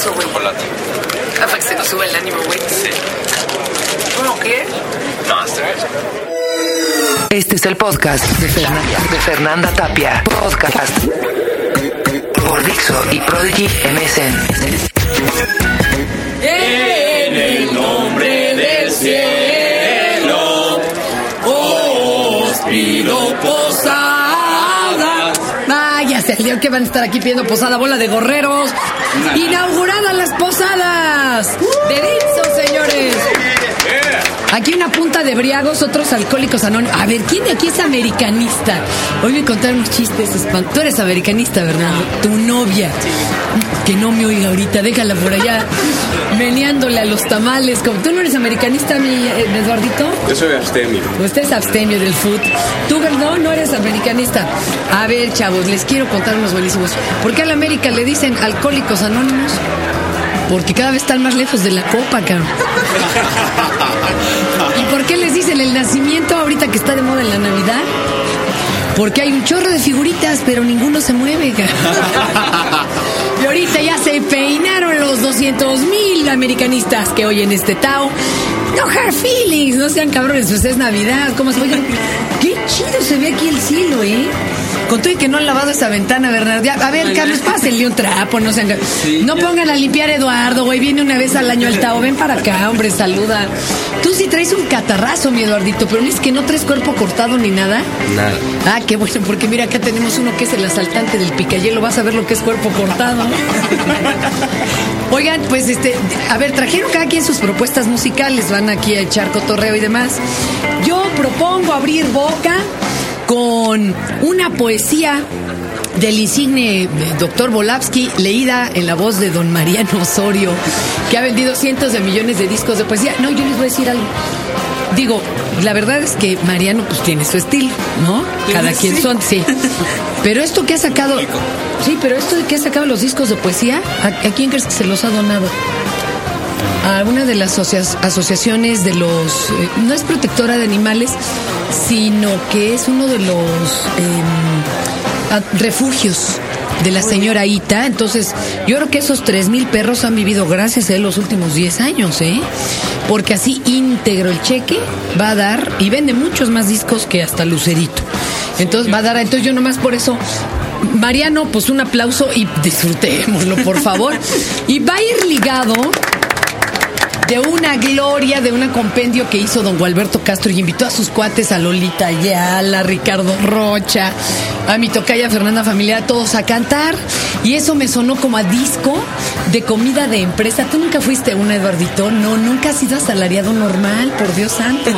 eso, güey? Chocolate. Ah, para que se nos suba el ánimo, güey. Sí. ¿Cómo qué? No, está. Este es el podcast de Fernanda, de Fernanda Tapia. Podcast por Dixo y Prodigy MSN. En el nombre Vaya, se dio que van a estar aquí pidiendo posada, bola de gorreros. Inauguradas las posadas. De Dixo, señores. Aquí una punta de briagos, otros alcohólicos anónimos. A ver, ¿quién de aquí es americanista? Hoy me contaron chistes espantosos. Tú eres americanista, ¿verdad? Tu novia. Que no me oiga ahorita, déjala por allá meneándole a los tamales. Como tú no eres americanista, mi eh, Eduardito. Yo soy abstemio. Usted es abstemio del food. Tú, no, no eres americanista. A ver, chavos, les quiero contar unos buenísimos. ¿Por qué a la América le dicen alcohólicos anónimos? Porque cada vez están más lejos de la copa, cabrón. ¿Y por qué les dicen el nacimiento ahorita que está de moda en la Navidad? Porque hay un chorro de figuritas, pero ninguno se mueve. cabrón. Y ahorita ya se peinaron los 200 mil americanistas que oyen este Tao. No hard feelings, no sean cabrones, pues es Navidad. ¿Cómo se oigan? Qué chido se ve aquí el cielo, ¿eh? Con todo y que no han lavado esa ventana, Bernardo. Ya, a ver, Carlos, pásenle un trapo, no sean... no pongan a limpiar a Eduardo, güey. Viene una vez al año al Tao. Ven para acá, hombre, saluda. Tú sí traes un catarrazo, mi Eduardito, pero es que no traes cuerpo cortado ni nada. Nada. Ah, qué bueno, porque mira, acá tenemos uno que es el asaltante del picayelo. Vas a ver lo que es cuerpo cortado. Oigan, pues este, a ver, trajeron cada quien sus propuestas musicales, van aquí a echar cotorreo y demás. Yo propongo abrir boca con una poesía del insigne eh, doctor Volavsky, leída en la voz de don Mariano Osorio, que ha vendido cientos de millones de discos de poesía. No, yo les voy a decir algo. Digo, la verdad es que Mariano pues tiene su estilo, ¿no? Cada quien son, sí. Pero esto que ha sacado, sí, pero esto de que ha sacado los discos de poesía, ¿a, a quién crees que se los ha donado? A una de las asocia- asociaciones de los, eh, no es protectora de animales, sino que es uno de los em, a- refugios de la señora Ita. Entonces, yo creo que esos tres mil perros han vivido gracias a él los últimos 10 años, ¿eh? Porque así íntegro el cheque va a dar y vende muchos más discos que hasta Lucerito. Entonces va a dar, entonces yo nomás por eso Mariano, pues un aplauso y disfrutémoslo, por favor. Y va a ir ligado de una gloria, de un compendio que hizo don Gualberto Castro y invitó a sus cuates, a Lolita Ayala, a Ricardo Rocha, a mi tocaya Fernanda Familia, a todos a cantar. Y eso me sonó como a disco de comida de empresa. ¿Tú nunca fuiste una, Eduardito? No, nunca has sido asalariado normal, por Dios santo.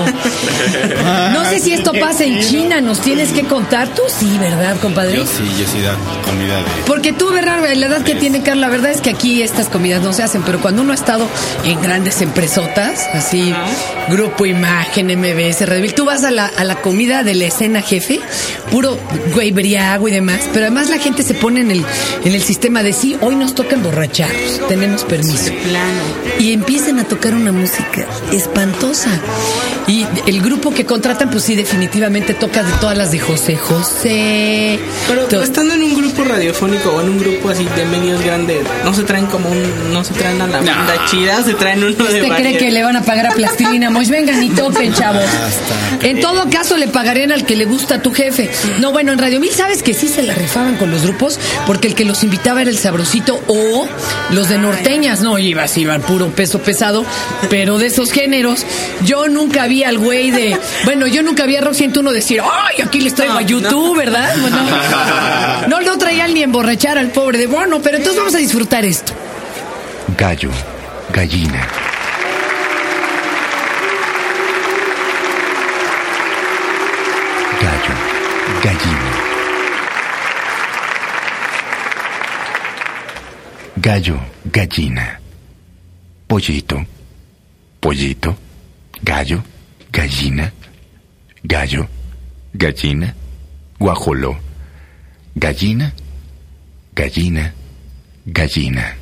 No sé si esto pasa en China, nos tienes que contar. Tú sí, ¿verdad, compadre? Yo sí, yo sí da comida de... Porque tú, Bernardo, la edad que tiene Carlos, la verdad es que aquí estas comidas no se hacen, pero cuando uno ha estado en grandes empresotas, así, Grupo Imagen, MBS, Redville, tú vas a la, a la comida de la escena jefe, puro güey briago y demás, pero además la gente se pone en el, en el sistema de sí, hoy nos toca emborracharnos, tenemos permiso. Y empiezan a tocar una música espantosa. Y el grupo que contratan, pues sí, definitivamente toca de todas las de José José. Pero To- estando en un grupo radiofónico o en un grupo así de medios grandes, no se traen como un, no se traen a la banda chida, se traen uno de ¿Usted cree que le van a pagar a Plastilina Mosh? Vengan y toquen, chavos. En todo caso, le pagarían al que le gusta a tu jefe. No, bueno, en Radio Mil, ¿sabes que sí se la rifaban con los grupos? Porque el que los invitaba era el Sabrosito o los de Norteñas. No, ibas, iban puro peso pesado, pero de esos géneros. Yo nunca vi al güey de... Bueno, yo nunca vi a Rock 101 decir, ¡ay, aquí les traigo a YouTube, ¿verdad? Bueno, no, lo traían ni emborrachar al pobre de... Bueno, pero entonces vamos a disfrutar esto. Gallo, gallina. Gallina. Gallo, gallina. Pollito, pollito. Gallo, gallina. Gallo, gallina. Guajoló. Gallina, gallina, gallina.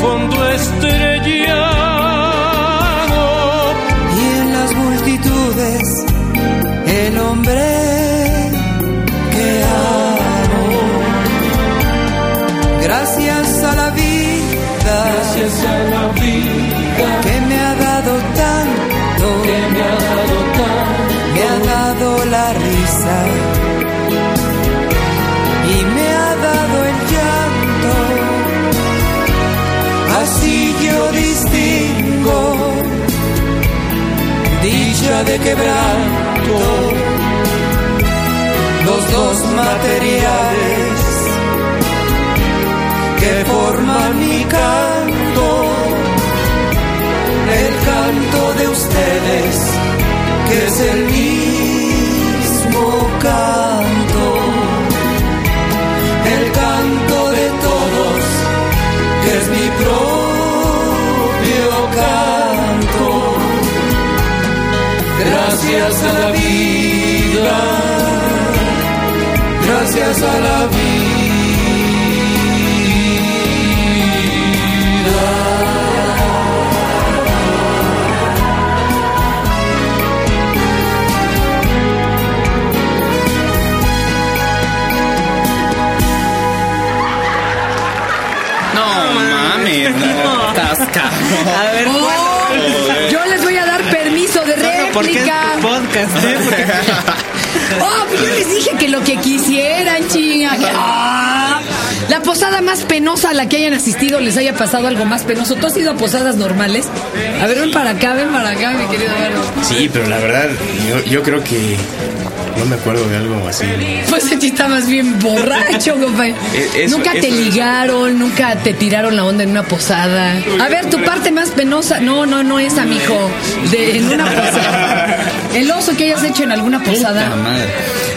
fondo estrellado de quebranto, los dos materiales que forman mi canto, el canto de ustedes, que es el mismo Gracias a la vida, gracias a la vida. No mames, no, tasca. A ver, Porque- Oh, pues yo les dije que lo que quisieran, chinga. que- Ah, la posada más penosa a la que hayan asistido les haya pasado algo más penoso. ¿Tú has ido a posadas normales? A ver, ven para acá, ven para acá, mi querido. Sí, pero la verdad, yo, yo creo que no me acuerdo de algo así. Pues aquí estabas bien borracho, compadre. Eso- nunca te eso es- ligaron, nunca te tiraron la onda en una posada. A ver, tu parte más penosa. No, no, no esa, mijo. De, en una posada. El oso que hayas hecho en alguna Puta posada. madre.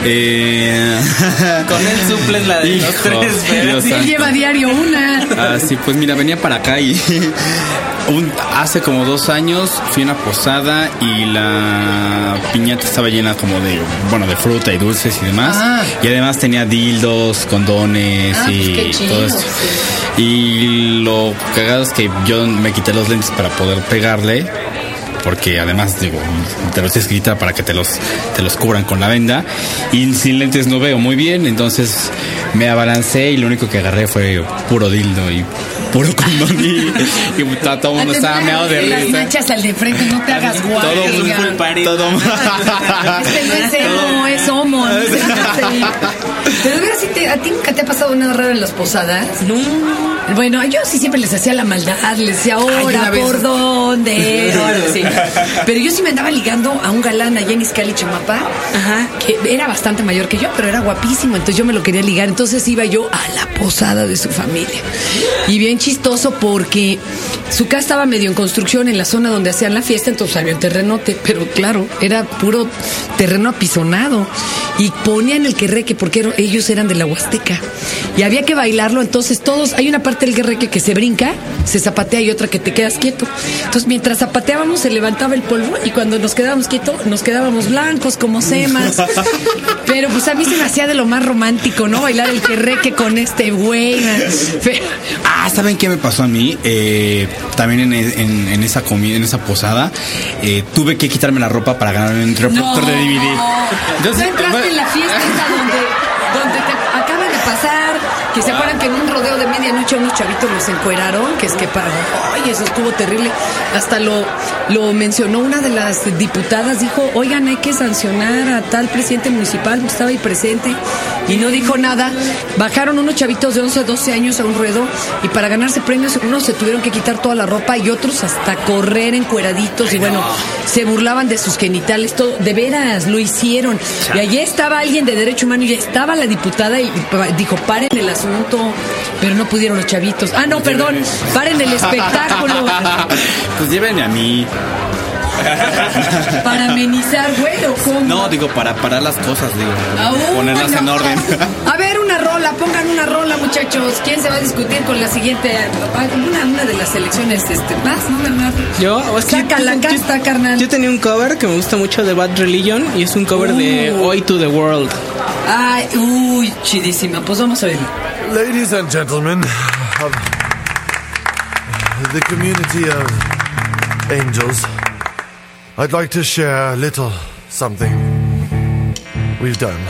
Eh... Con él suples la de los Hijo, tres, pero Dios sí. Él lleva diario una. Ah, sí, pues mira, venía para acá y un- hace como dos años fui a una posada y la piñata estaba llena como de, bueno, de fruta y dulces y demás. Ah. Y además tenía dildos, condones Ah, pues y chido, todo esto. sí. Y lo cagado es que yo me quité los lentes para poder pegarle. Porque además, digo, te los quitar para que te los, te los cubran con la venda. Y sin lentes no veo muy bien. Entonces me abalancé y lo único que agarré fue puro dildo y puro condón. Y, y todo el mundo estaba meado de Las risa. manchas al de frente, no te hagas guapo. Todo oiga. party. Todo Este no es emo, es homo. Pero de veras, ¿sí te- ¿a ti nunca te ha pasado nada raro en las posadas? No. Bueno, yo sí siempre les hacía la maldad, les decía, ahora, ¿por dónde? Ahora sí. Pero yo sí me andaba ligando a un galán allá en Izcali, Chamapa, Ajá. que era bastante mayor que yo, pero era guapísimo, entonces yo me lo quería ligar. Entonces iba yo a la posada de su familia. Y bien chistoso porque su casa estaba medio en construcción en la zona donde hacían la fiesta, entonces había un terrenote, pero claro, era puro terreno apisonado. Y ponían el querreque porque ellos eran de la Huasteca. Y había que bailarlo, entonces todos, hay una parte del querreque que se brinca, se zapatea y otra que te quedas quieto. Entonces mientras zapateábamos se levantaba el polvo y cuando nos quedábamos quietos nos quedábamos blancos como semas. Pero pues a mí se me hacía de lo más romántico, ¿no? Bailar el querreque con este güey. Ah, ¿saben qué me pasó a mí? Eh, también en, en- en esa comida, en esa posada, eh, tuve que quitarme la ropa para ganarme un reproductor de DVD. ¿No entraste en la fiesta donde, donde te acaba de pasar? Que se acuerdan que en un rodeo de medianoche unos chavitos los encueraron, que es que para, ay, eso estuvo terrible. Hasta lo, lo mencionó una de las diputadas, dijo, oigan, hay que sancionar a tal presidente municipal, porque estaba ahí presente, y no dijo nada. Bajaron unos chavitos de 11, 12 años a un ruedo, y para ganarse premios, unos se tuvieron que quitar toda la ropa y otros hasta correr encueraditos, y bueno, se burlaban de sus genitales, todo, de veras, lo hicieron. Y allí estaba alguien de derecho humano y estaba la diputada y dijo, paren el asunto, pero no pudieron los chavitos. Ah, no, perdón, paren el espectáculo pues llévenme a mí. para amenizar, güey, ¿o cómo? No, digo, para parar las cosas, digo. Ah, uh, ponerlas en orden. A ver, una rola, pongan una rola, muchachos. ¿Quién se va a discutir con la siguiente? Ah, Una, una de las elecciones, este, más, no, no, no. Yo, o es que Saca yo- la yo- casta, carnal. Yo tenía un cover que me gusta mucho de Bad Religion y es un cover de Uh. Oi to the World. Ay, uy, chidísima. Pues vamos a verlo. Ladies and gentlemen of the community of angels, I'd like to share a little something we've done.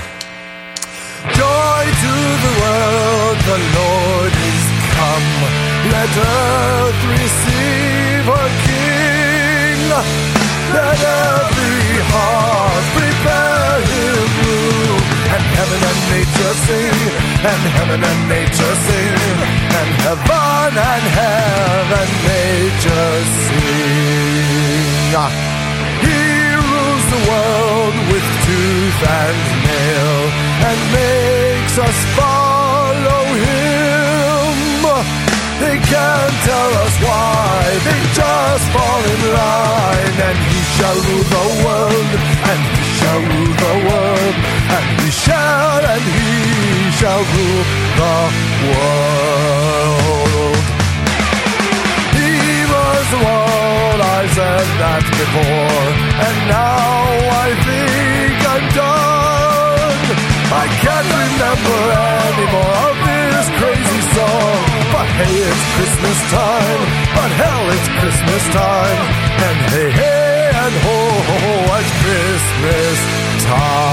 Joy to the world, the Lord is come. Let earth receive her King. Let every heaven and nature sing, and heaven and nature sing, and heaven and heaven nature sing. Ah. He rules the world with tooth and nail, and makes us follow him. They can't tell us why, they just fall in line, and he shall rule the world, and he shall rule the world, and he shall, rule the world. He was the one I said that before, and now I think I'm done. I can't remember anymore of this crazy song. But hey, it's Christmas time. But hell, it's Christmas time. And hey, hey, and ho, ho, ho, it's Christmas time.